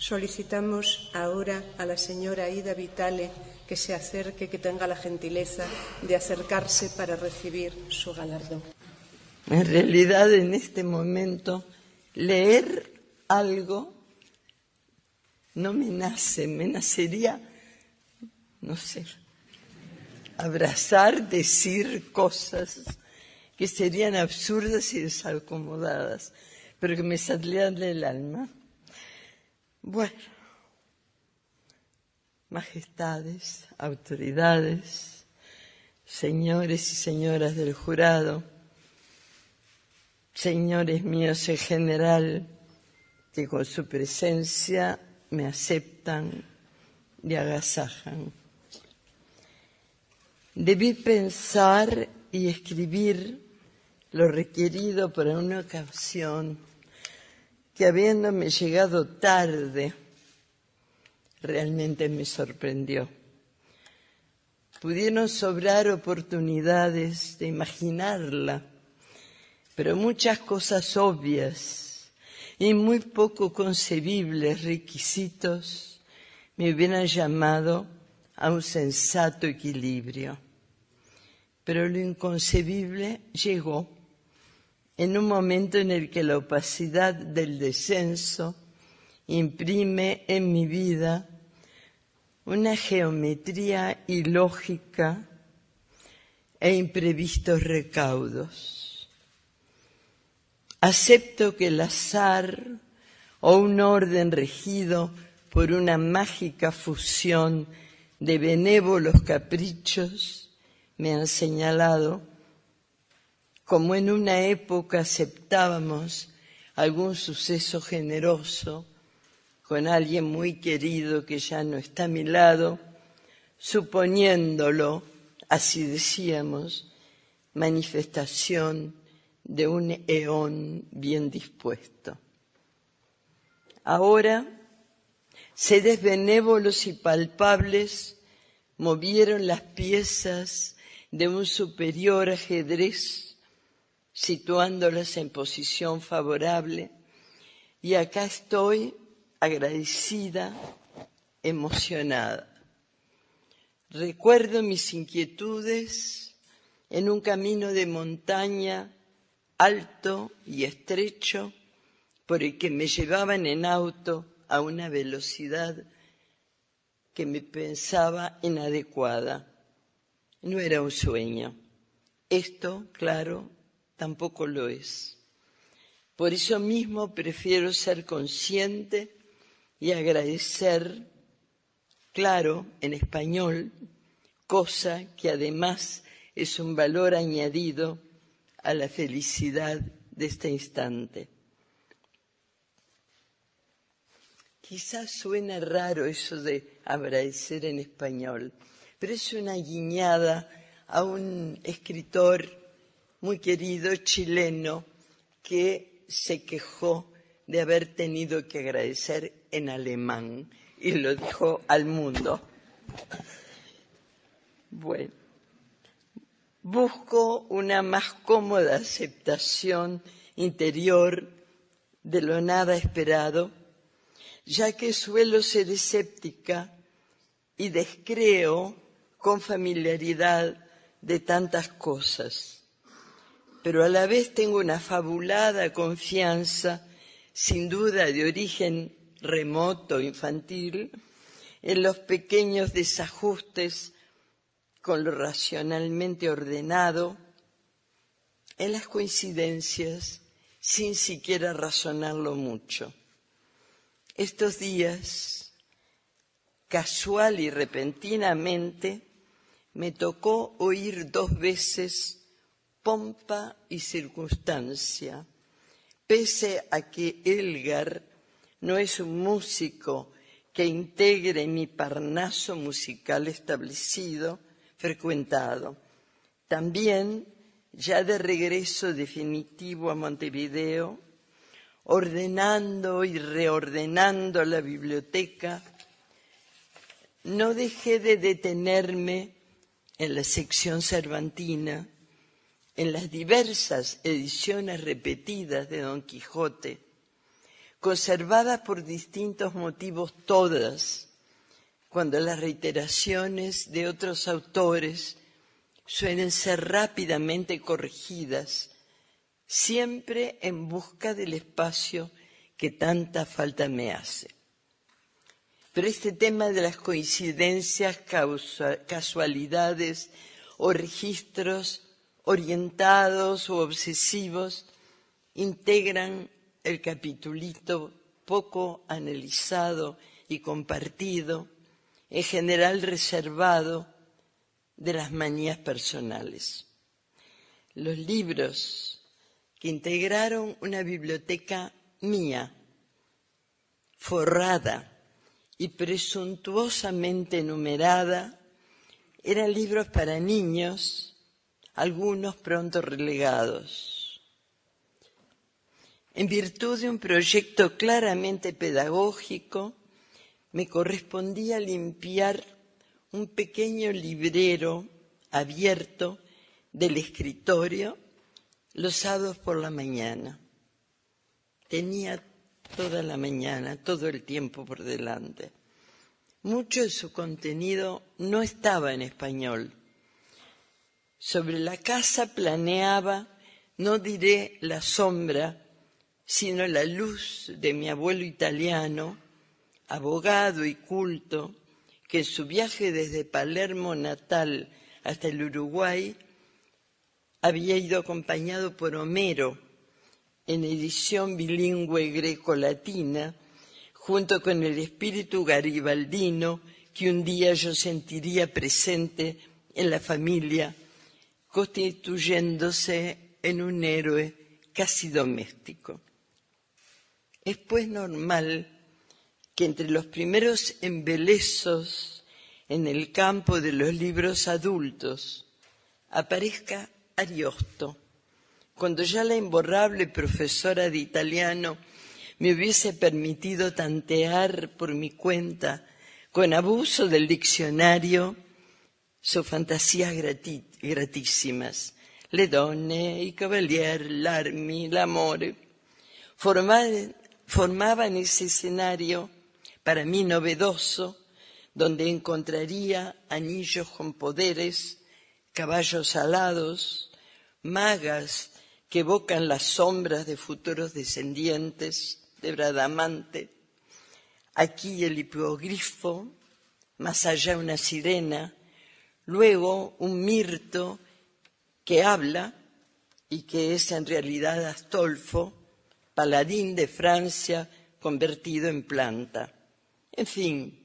Solicitamos ahora a la señora Ida Vitale que se acerque, que tenga la gentileza de acercarse para recibir su galardón. En realidad, en este momento, leer algo no me nace, me nacería, no sé, abrazar, decir cosas que serían absurdas y desacomodadas, pero que me saldrían del alma. Bueno, majestades, autoridades, señores y señoras del jurado, señores míos en general, que con su presencia me aceptan y agasajan. Debí pensar y escribir lo requerido para una ocasión que habiéndome llegado tarde, realmente me sorprendió. Pudieron sobrar oportunidades de imaginarla, pero muchas cosas obvias y muy poco concebibles requisitos me hubieran llamado a un sensato equilibrio. Pero lo inconcebible llegó en un momento en el que la opacidad del descenso imprime en mi vida una geometría ilógica e imprevistos recaudos. Acepto que el azar o un orden regido por una mágica fusión de benévolos caprichos me han señalado como en una época aceptábamos algún suceso generoso con alguien muy querido que ya no está a mi lado, suponiéndolo, así decíamos, manifestación de un eón bien dispuesto. Ahora, seres benévolos y palpables movieron las piezas de un superior ajedrez situándolas en posición favorable. Y acá estoy agradecida, emocionada. Recuerdo mis inquietudes en un camino de montaña alto y estrecho por el que me llevaban en auto a una velocidad que me pensaba inadecuada. No era un sueño. Esto, claro, tampoco lo es. Por eso mismo prefiero ser consciente y agradecer, claro, en español, cosa que además es un valor añadido a la felicidad de este instante. Quizás suena raro eso de agradecer en español, pero es una guiñada a un escritor muy querido chileno que se quejó de haber tenido que agradecer en alemán y lo dijo al mundo. Bueno, busco una más cómoda aceptación interior de lo nada esperado, ya que suelo ser escéptica y descreo con familiaridad de tantas cosas pero a la vez tengo una fabulada confianza, sin duda de origen remoto, infantil, en los pequeños desajustes con lo racionalmente ordenado, en las coincidencias sin siquiera razonarlo mucho. Estos días, casual y repentinamente, me tocó oír dos veces pompa y circunstancia, pese a que Elgar no es un músico que integre mi parnaso musical establecido, frecuentado. También, ya de regreso definitivo a Montevideo, ordenando y reordenando la biblioteca, no dejé de detenerme en la sección cervantina en las diversas ediciones repetidas de Don Quijote, conservadas por distintos motivos todas, cuando las reiteraciones de otros autores suelen ser rápidamente corregidas, siempre en busca del espacio que tanta falta me hace. Pero este tema de las coincidencias, casualidades o registros orientados o obsesivos integran el capitulito poco analizado y compartido, en general reservado de las manías personales. Los libros que integraron una biblioteca mía, forrada y presuntuosamente numerada, eran libros para niños, algunos pronto relegados. En virtud de un proyecto claramente pedagógico, me correspondía limpiar un pequeño librero abierto del escritorio los sábados por la mañana. Tenía toda la mañana, todo el tiempo por delante. Mucho de su contenido no estaba en español. Sobre la casa planeaba, no diré la sombra, sino la luz de mi abuelo italiano, abogado y culto, que en su viaje desde Palermo natal hasta el Uruguay había ido acompañado por Homero, en edición bilingüe greco-latina, junto con el espíritu garibaldino que un día yo sentiría presente en la familia, constituyéndose en un héroe casi doméstico. Es pues normal que entre los primeros embelezos en el campo de los libros adultos aparezca Ariosto, cuando ya la imborrable profesora de italiano me hubiese permitido tantear por mi cuenta, con abuso del diccionario, sus fantasías gratísimas. Le donne, i cavalier, l'armi, l'amore. formaban ese escenario, para mí novedoso, donde encontraría anillos con poderes, caballos alados, magas que evocan las sombras de futuros descendientes de Bradamante, aquí el hipogrifo, más allá una sirena, luego un mirto que habla y que es en realidad Astolfo, paladín de Francia convertido en planta. En fin,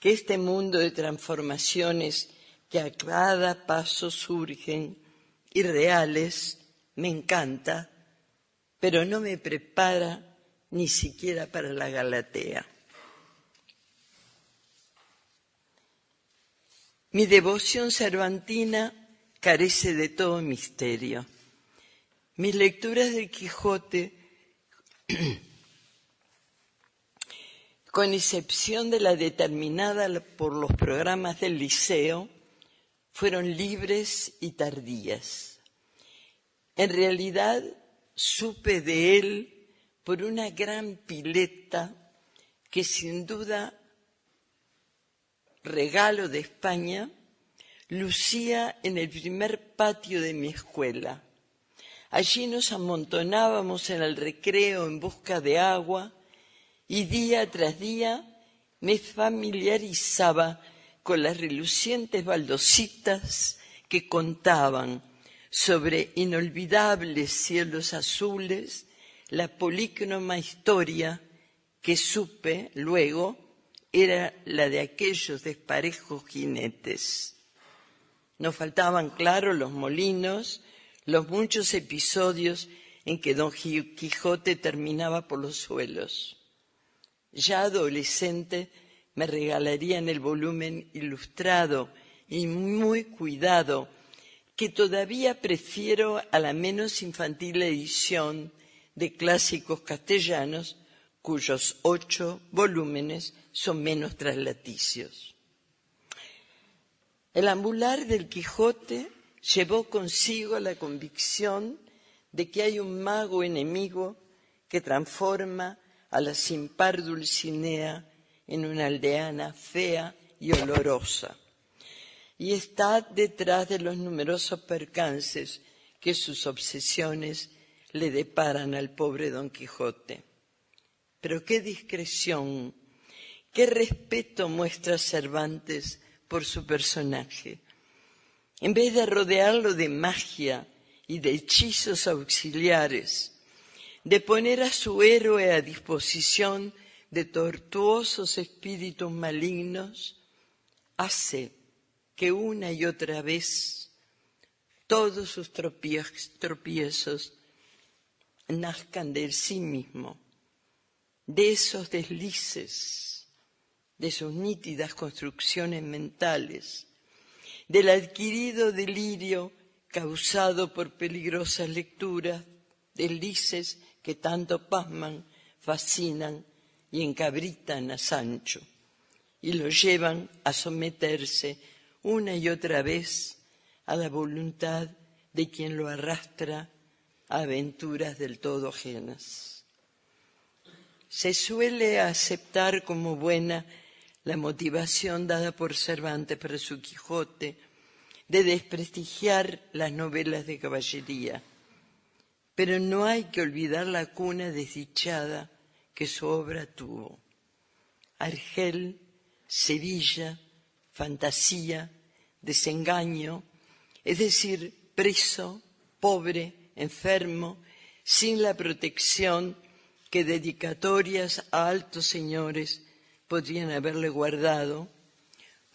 que este mundo de transformaciones que a cada paso surgen irreales me encanta, pero no me prepara ni siquiera para la Galatea. Mi devoción cervantina carece de todo misterio. Mis lecturas del Quijote, con excepción de la determinada por los programas del liceo, fueron libres y tardías. En realidad supe de él por una gran pileta que sin duda regalo de España, lucía en el primer patio de mi escuela. Allí nos amontonábamos en el recreo en busca de agua y día tras día me familiarizaba con las relucientes baldositas que contaban sobre inolvidables cielos azules, la polícroma historia que supe luego era la de aquellos desparejos jinetes. Nos faltaban, claro, los molinos, los muchos episodios en que don Quijote terminaba por los suelos. Ya adolescente me regalarían el volumen ilustrado y muy cuidado que todavía prefiero a la menos infantil edición de clásicos castellanos, cuyos ocho volúmenes son menos traslaticios. El ambular del Quijote llevó consigo la convicción de que hay un mago enemigo que transforma a la sin par Dulcinea en una aldeana fea y olorosa. Y está detrás de los numerosos percances que sus obsesiones le deparan al pobre Don Quijote. Pero qué discreción, qué respeto muestra Cervantes por su personaje. En vez de rodearlo de magia y de hechizos auxiliares, de poner a su héroe a disposición de tortuosos espíritus malignos, hace que una y otra vez todos sus tropiezos nazcan de sí mismo, de esos deslices, de sus nítidas construcciones mentales, del adquirido delirio causado por peligrosas lecturas, deslices que tanto pasman, fascinan y encabritan a Sancho y lo llevan a someterse una y otra vez a la voluntad de quien lo arrastra a aventuras del todo ajenas. Se suele aceptar como buena la motivación dada por Cervantes para su Quijote de desprestigiar las novelas de caballería, pero no hay que olvidar la cuna desdichada que su obra tuvo. Argel, Sevilla, fantasía, desengaño, es decir, preso, pobre, enfermo, sin la protección que dedicatorias a altos señores podrían haberle guardado,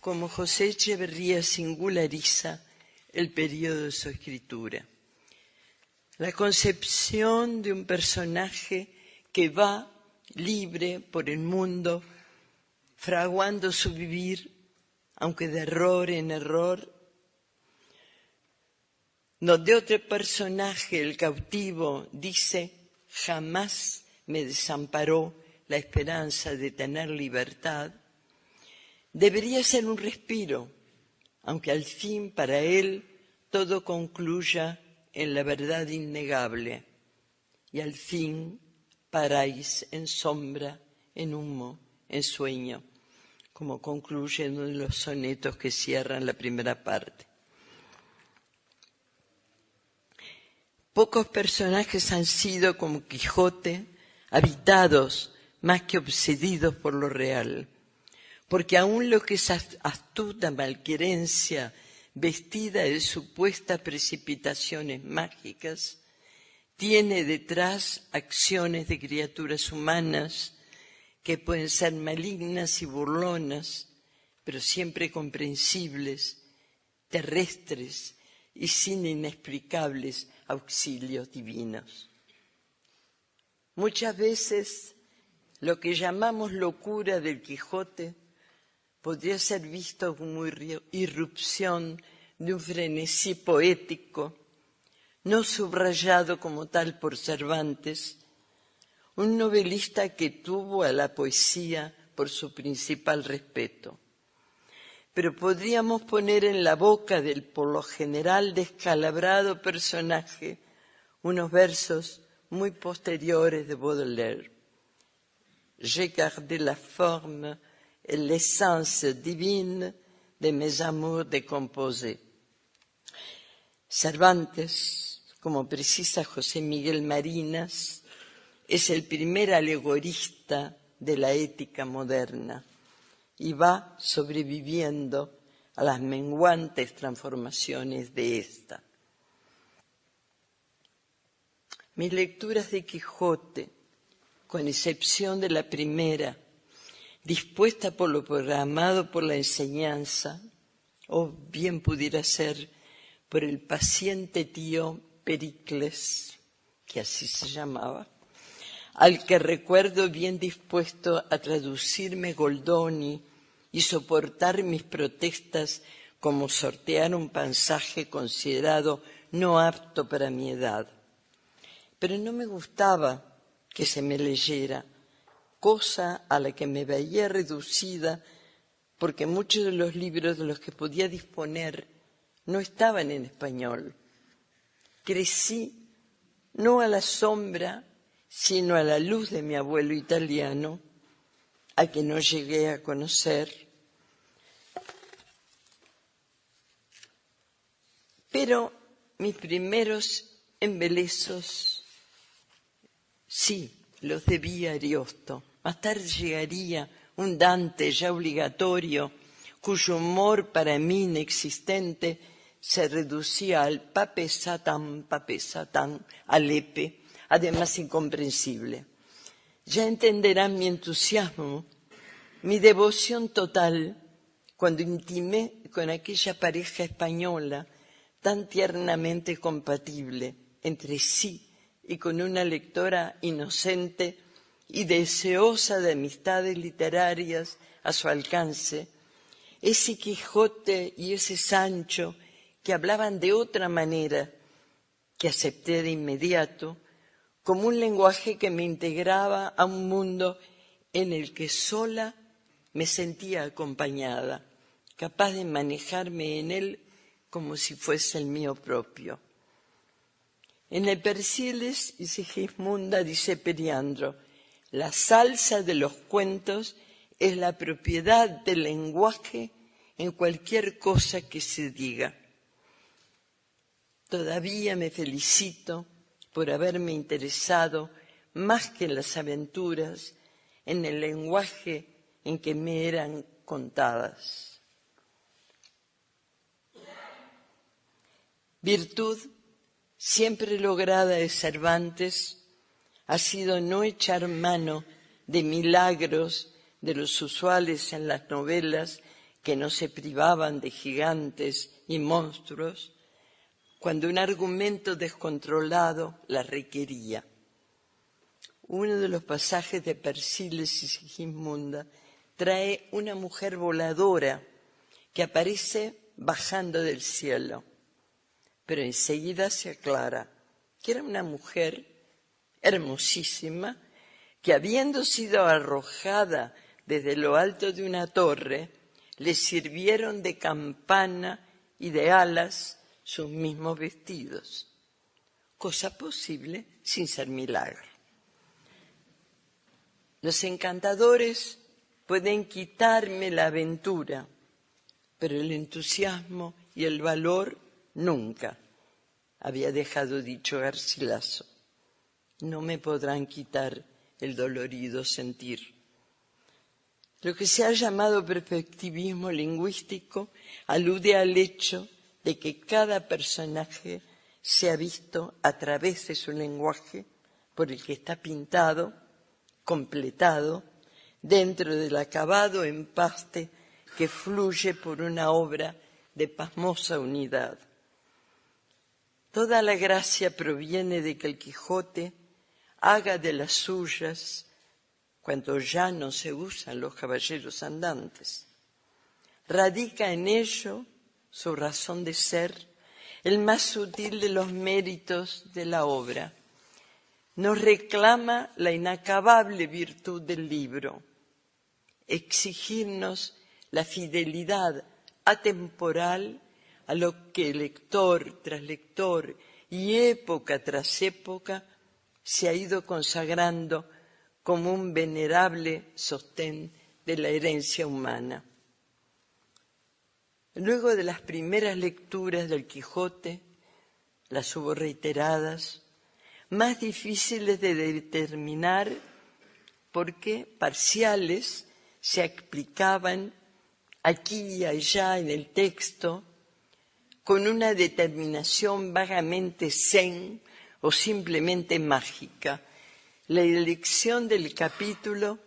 como José Echeverría singulariza el periodo de su escritura. La concepción de un personaje que va libre por el mundo, fraguando su vivir, aunque de error en error, donde otro personaje, el cautivo, dice, jamás me desamparó la esperanza de tener libertad, debería ser un respiro, aunque al fin para él todo concluya en la verdad innegable y al fin paráis en sombra, en humo, en sueño, como concluye uno de los sonetos que cierran la primera parte. Pocos personajes han sido como Quijote, habitados más que obsedidos por lo real, porque aún lo que es astuta malquerencia, vestida de supuestas precipitaciones mágicas, tiene detrás acciones de criaturas humanas que pueden ser malignas y burlonas, pero siempre comprensibles, terrestres y sin inexplicables auxilios divinos. Muchas veces lo que llamamos locura del Quijote podría ser visto como irrupción de un frenesí poético no subrayado como tal por Cervantes, un novelista que tuvo a la poesía por su principal respeto. Pero podríamos poner en la boca del por lo general descalabrado personaje unos versos muy posteriores de Baudelaire. J'ai gardé la forme et l'essence divine de mes amours décomposés. Cervantes como precisa José Miguel Marinas, es el primer alegorista de la ética moderna y va sobreviviendo a las menguantes transformaciones de esta. Mis lecturas de Quijote, con excepción de la primera, dispuesta por lo programado por la enseñanza, o bien pudiera ser por el paciente tío Pericles, que así se llamaba, al que recuerdo bien dispuesto a traducirme Goldoni y soportar mis protestas como sortear un pasaje considerado no apto para mi edad. Pero no me gustaba que se me leyera, cosa a la que me veía reducida porque muchos de los libros de los que podía disponer no estaban en español crecí no a la sombra sino a la luz de mi abuelo italiano, a que no llegué a conocer. Pero mis primeros embelezos, sí, los debía Ariosto. Más tarde llegaría un Dante ya obligatorio, cuyo humor para mí inexistente se reducía al pape satán, pape satán, alepe, además incomprensible. Ya entenderán mi entusiasmo, mi devoción total cuando intimé con aquella pareja española tan tiernamente compatible entre sí y con una lectora inocente y deseosa de amistades literarias a su alcance, ese Quijote y ese Sancho que hablaban de otra manera, que acepté de inmediato, como un lenguaje que me integraba a un mundo en el que sola me sentía acompañada, capaz de manejarme en él como si fuese el mío propio. En el Persiles y Sigismunda dice Periandro, la salsa de los cuentos es la propiedad del lenguaje en cualquier cosa que se diga. Todavía me felicito por haberme interesado más que en las aventuras, en el lenguaje en que me eran contadas. Virtud siempre lograda de Cervantes ha sido no echar mano de milagros de los usuales en las novelas que no se privaban de gigantes y monstruos, cuando un argumento descontrolado la requería. Uno de los pasajes de Persiles y Sigismunda trae una mujer voladora que aparece bajando del cielo, pero enseguida se aclara que era una mujer hermosísima que habiendo sido arrojada desde lo alto de una torre, le sirvieron de campana y de alas sus mismos vestidos, cosa posible sin ser milagro. Los encantadores pueden quitarme la aventura, pero el entusiasmo y el valor nunca, había dejado dicho Garcilaso. No me podrán quitar el dolorido sentir. Lo que se ha llamado perspectivismo lingüístico alude al hecho de que cada personaje se ha visto a través de su lenguaje por el que está pintado, completado, dentro del acabado empaste que fluye por una obra de pasmosa unidad. Toda la gracia proviene de que el Quijote haga de las suyas cuando ya no se usan los caballeros andantes. Radica en ello su razón de ser, el más sutil de los méritos de la obra. Nos reclama la inacabable virtud del libro, exigirnos la fidelidad atemporal a lo que lector tras lector y época tras época se ha ido consagrando como un venerable sostén de la herencia humana. Luego de las primeras lecturas del Quijote, las hubo reiteradas, más difíciles de determinar porque parciales se explicaban aquí y allá en el texto con una determinación vagamente zen o simplemente mágica. La elección del capítulo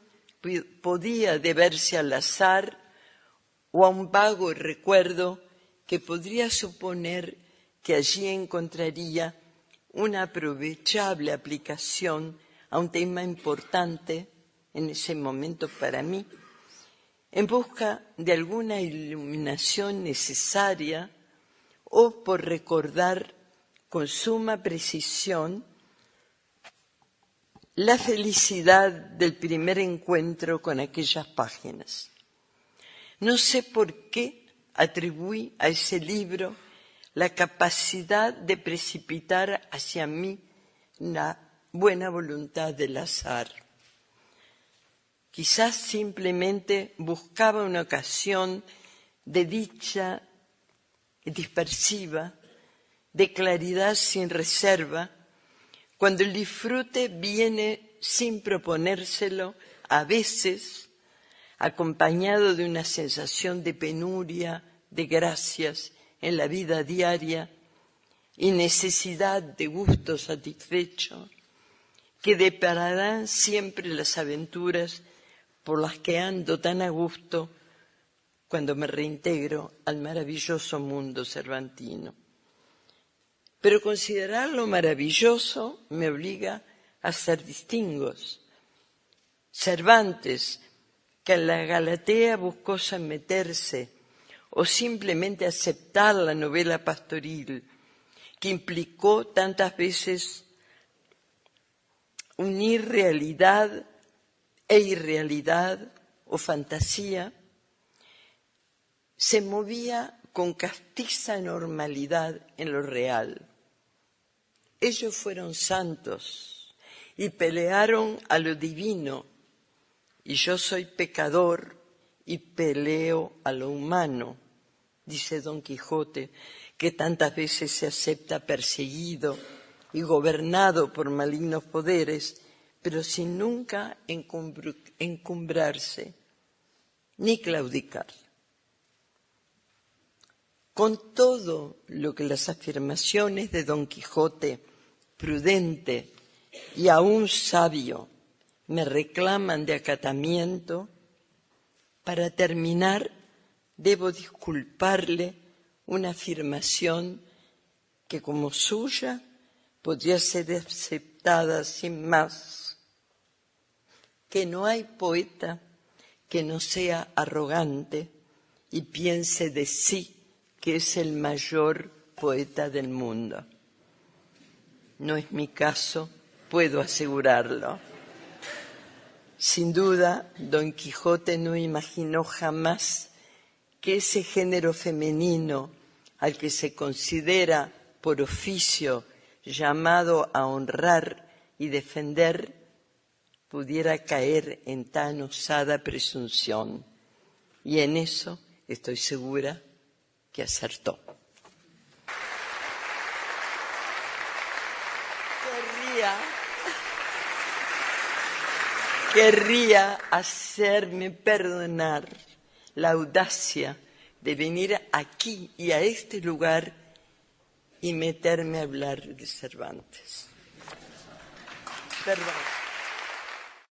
podía deberse al azar o a un vago recuerdo que podría suponer que allí encontraría una aprovechable aplicación a un tema importante en ese momento para mí, en busca de alguna iluminación necesaria o por recordar con suma precisión la felicidad del primer encuentro con aquellas páginas. No sé por qué atribuí a ese libro la capacidad de precipitar hacia mí la buena voluntad del azar. Quizás simplemente buscaba una ocasión de dicha dispersiva, de claridad sin reserva, cuando el disfrute viene sin proponérselo, a veces acompañado de una sensación de penuria, de gracias en la vida diaria y necesidad de gusto satisfecho, que depararán siempre las aventuras por las que ando tan a gusto cuando me reintegro al maravilloso mundo cervantino. Pero considerarlo maravilloso me obliga a hacer distingos. Cervantes, que en la Galatea buscó someterse o simplemente aceptar la novela pastoril, que implicó tantas veces unir realidad e irrealidad o fantasía, se movía con castiza normalidad en lo real. Ellos fueron santos y pelearon a lo divino, y yo soy pecador y peleo a lo humano, dice Don Quijote, que tantas veces se acepta perseguido y gobernado por malignos poderes, pero sin nunca encumbrarse ni claudicar. Con todo lo que las afirmaciones de Don Quijote, prudente y aún sabio, me reclaman de acatamiento, para terminar debo disculparle una afirmación que como suya podría ser aceptada sin más, que no hay poeta que no sea arrogante y piense de sí que es el mayor poeta del mundo. No es mi caso, puedo asegurarlo. Sin duda, Don Quijote no imaginó jamás que ese género femenino al que se considera por oficio llamado a honrar y defender pudiera caer en tan osada presunción. Y en eso estoy segura que acertó. Querría, querría hacerme perdonar la audacia de venir aquí y a este lugar y meterme a hablar de Cervantes. Perdón.